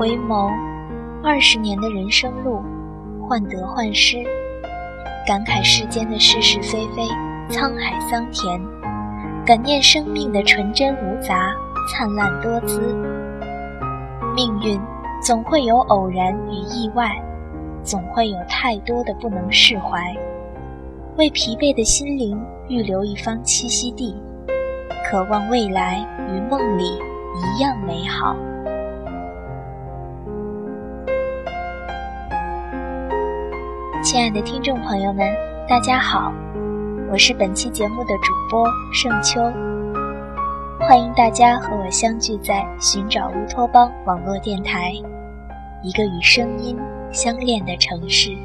回眸，二十年的人生路，患得患失，感慨世间的是是非非，沧海桑田，感念生命的纯真无杂，灿烂多姿。命运总会有偶然与意外，总会有太多的不能释怀，为疲惫的心灵预留一方栖息地，渴望未来与梦里一样美好。亲爱的听众朋友们，大家好，我是本期节目的主播盛秋，欢迎大家和我相聚在寻找乌托邦网络电台，一个与声音相恋的城市。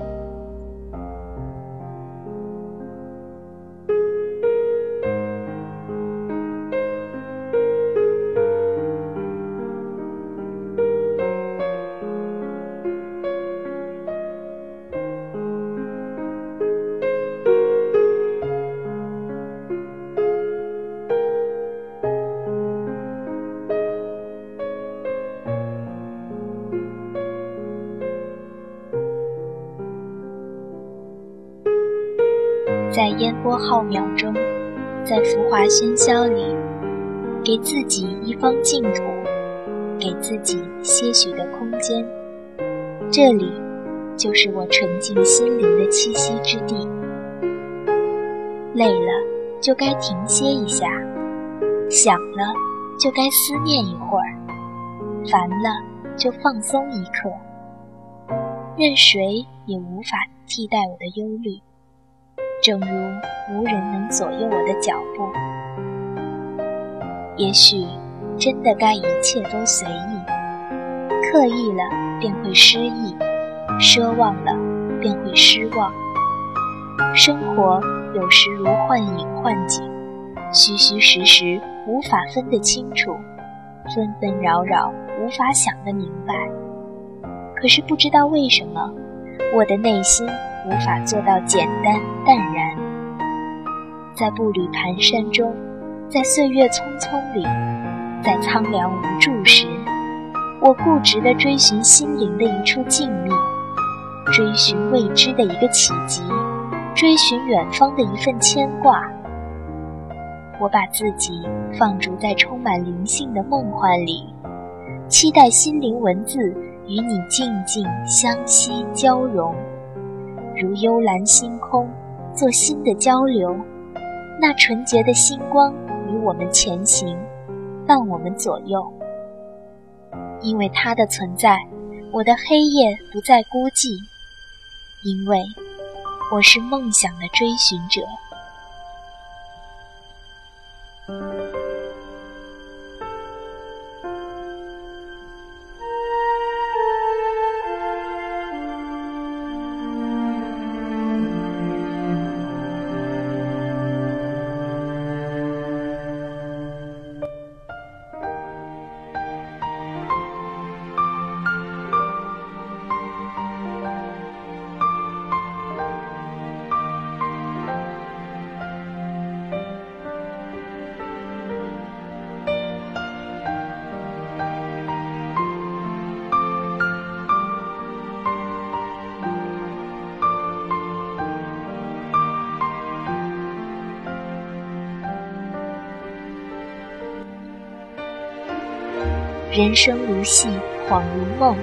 波浩渺中，在浮华喧嚣里，给自己一方净土，给自己些许的空间。这里，就是我纯净心灵的栖息之地。累了，就该停歇一下；想了，就该思念一会儿；烦了，就放松一刻。任谁也无法替代我的忧虑。正如无人能左右我的脚步，也许真的该一切都随意。刻意了便会失意，奢望了便会失望。生活有时如幻影幻景，虚虚实实无法分得清楚，纷纷扰扰无法想得明白。可是不知道为什么，我的内心。无法做到简单淡然，在步履蹒跚中，在岁月匆匆里，在苍凉无助时，我固执地追寻心灵的一处静谧，追寻未知的一个启极，追寻远方的一份牵挂。我把自己放逐在充满灵性的梦幻里，期待心灵文字与你静静相惜交融。如幽蓝星空，做新的交流。那纯洁的星光与我们前行，伴我们左右。因为它的存在，我的黑夜不再孤寂。因为我是梦想的追寻者。人生如戏，恍如梦，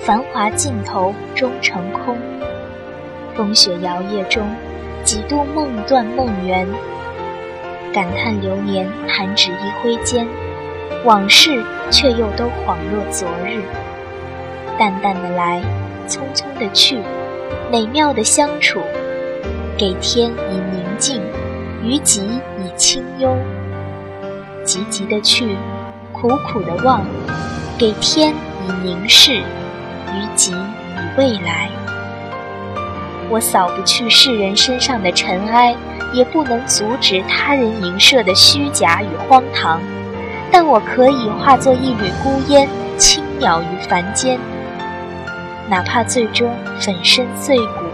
繁华尽头终成空。风雪摇曳中，几度梦断梦圆。感叹流年弹指一挥间，往事却又都恍若昨日。淡淡的来，匆匆的去，美妙的相处。给天以宁静，于己以清幽。急急的去。苦苦的望，给天以凝视，于己以未来。我扫不去世人身上的尘埃，也不能阻止他人凝射的虚假与荒唐。但我可以化作一缕孤烟，轻渺于凡间。哪怕最终粉身碎骨，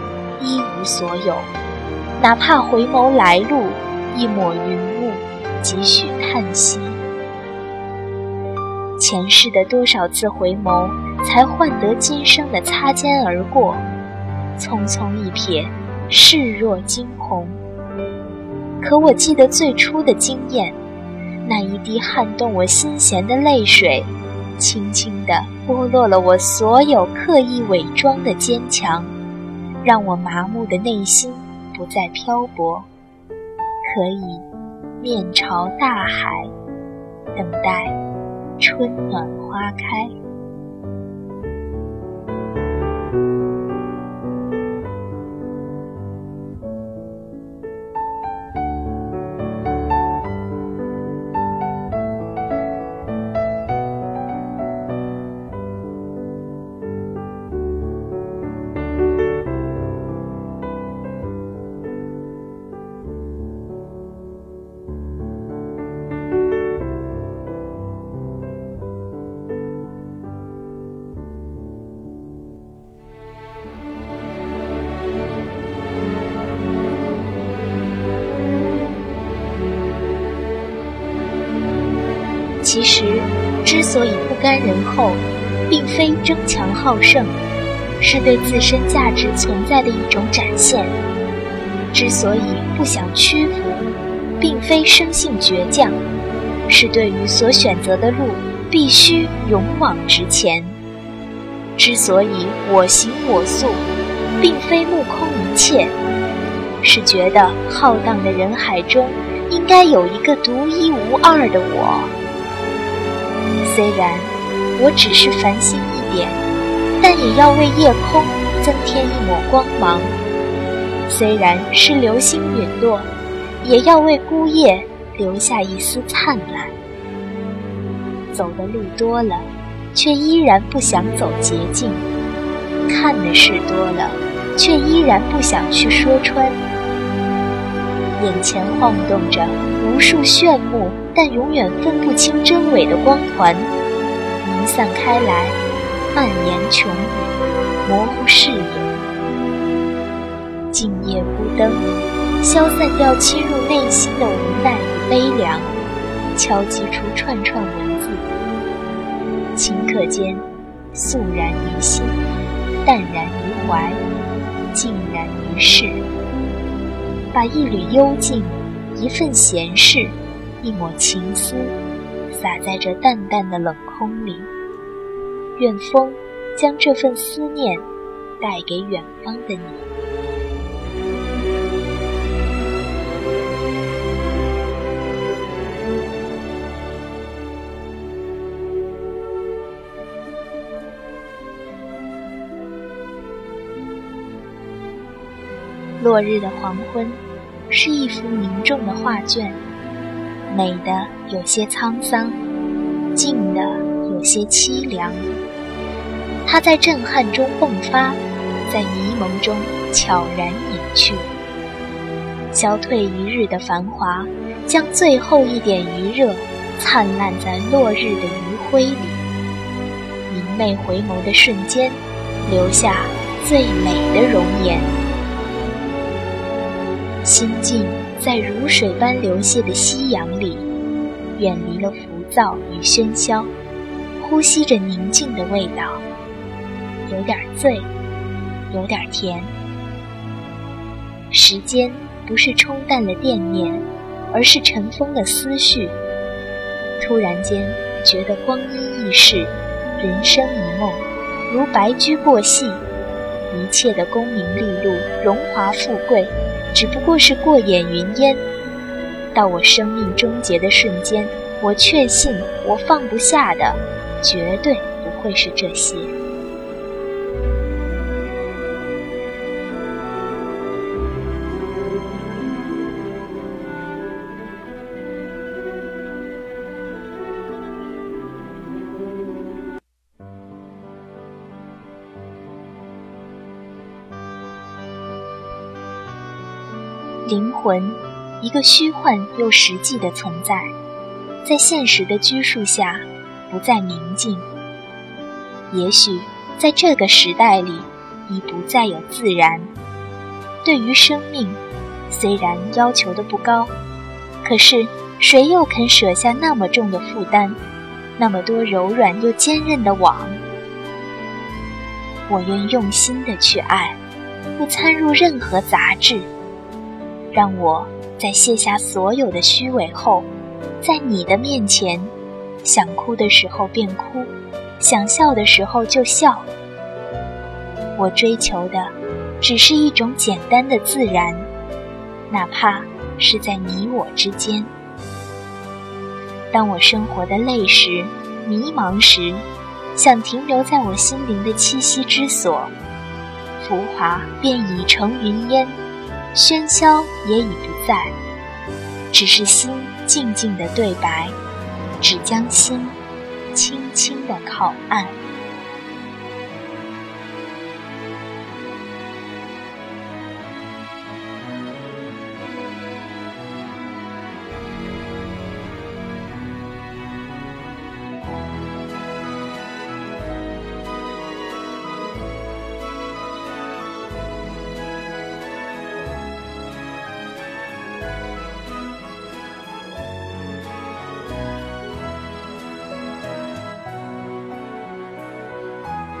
一无所有；哪怕回眸来路，一抹云雾，几许叹息。前世的多少次回眸，才换得今生的擦肩而过？匆匆一瞥，视若惊鸿。可我记得最初的惊艳，那一滴撼动我心弦的泪水，轻轻地剥落了我所有刻意伪装的坚强，让我麻木的内心不再漂泊，可以面朝大海，等待春暖花开。其实，之所以不甘人后，并非争强好胜，是对自身价值存在的一种展现；之所以不想屈服，并非生性倔强，是对于所选择的路必须勇往直前；之所以我行我素，并非目空一切，是觉得浩荡的人海中应该有一个独一无二的我。虽然我只是繁星一点，但也要为夜空增添一抹光芒；虽然是流星陨落，也要为孤夜留下一丝灿烂。走的路多了，却依然不想走捷径；看的事多了，却依然不想去说穿。眼前晃动着无数炫目。但永远分不清真伪的光团，弥散开来，蔓延穹宇，模糊视野。静夜孤灯，消散掉侵入内心的无奈与悲凉，敲击出串串文字。顷刻间，肃然于心，淡然于怀，静然于世。把一缕幽静，一份闲适。一抹情思，洒在这淡淡的冷空里。愿风将这份思念带给远方的你。落日的黄昏，是一幅凝重的画卷。美的有些沧桑，静的有些凄凉。它在震撼中迸发，在迷蒙中悄然隐去。消退一日的繁华，将最后一点余热灿烂在落日的余晖里。明媚回眸的瞬间，留下最美的容颜。心境。在如水般流泻的夕阳里，远离了浮躁与喧嚣，呼吸着宁静的味道，有点醉，有点甜。时间不是冲淡了惦念，而是尘封了思绪。突然间觉得光阴易逝，人生一梦，如白驹过隙，一切的功名利禄、荣华富贵。只不过是过眼云烟，到我生命终结的瞬间，我确信我放不下的，绝对不会是这些。灵魂，一个虚幻又实际的存在，在现实的拘束下，不再明净。也许在这个时代里，已不再有自然。对于生命，虽然要求的不高，可是谁又肯舍下那么重的负担？那么多柔软又坚韧的网。我愿用心的去爱，不参入任何杂质。让我在卸下所有的虚伪后，在你的面前，想哭的时候便哭，想笑的时候就笑。我追求的，只是一种简单的自然，哪怕是在你我之间。当我生活的累时、迷茫时。想停留在我心灵的栖息之所，浮华便已成云烟，喧嚣也已不在，只是心静静的对白，只将心轻轻的靠岸。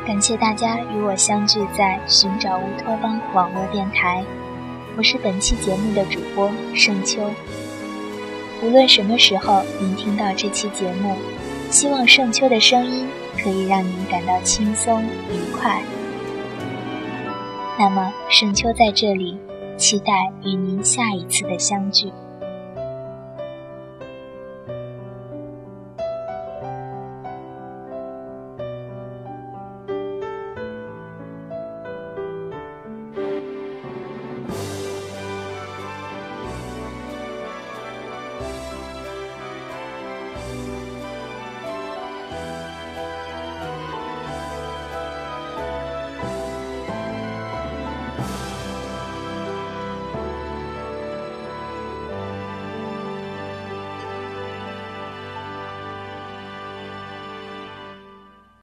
感谢大家与我相聚在寻找乌托邦网络电台，我是本期节目的主播盛秋。无论什么时候您听到这期节目，希望盛秋的声音可以让您感到轻松愉快。那么，盛秋在这里期待与您下一次的相聚。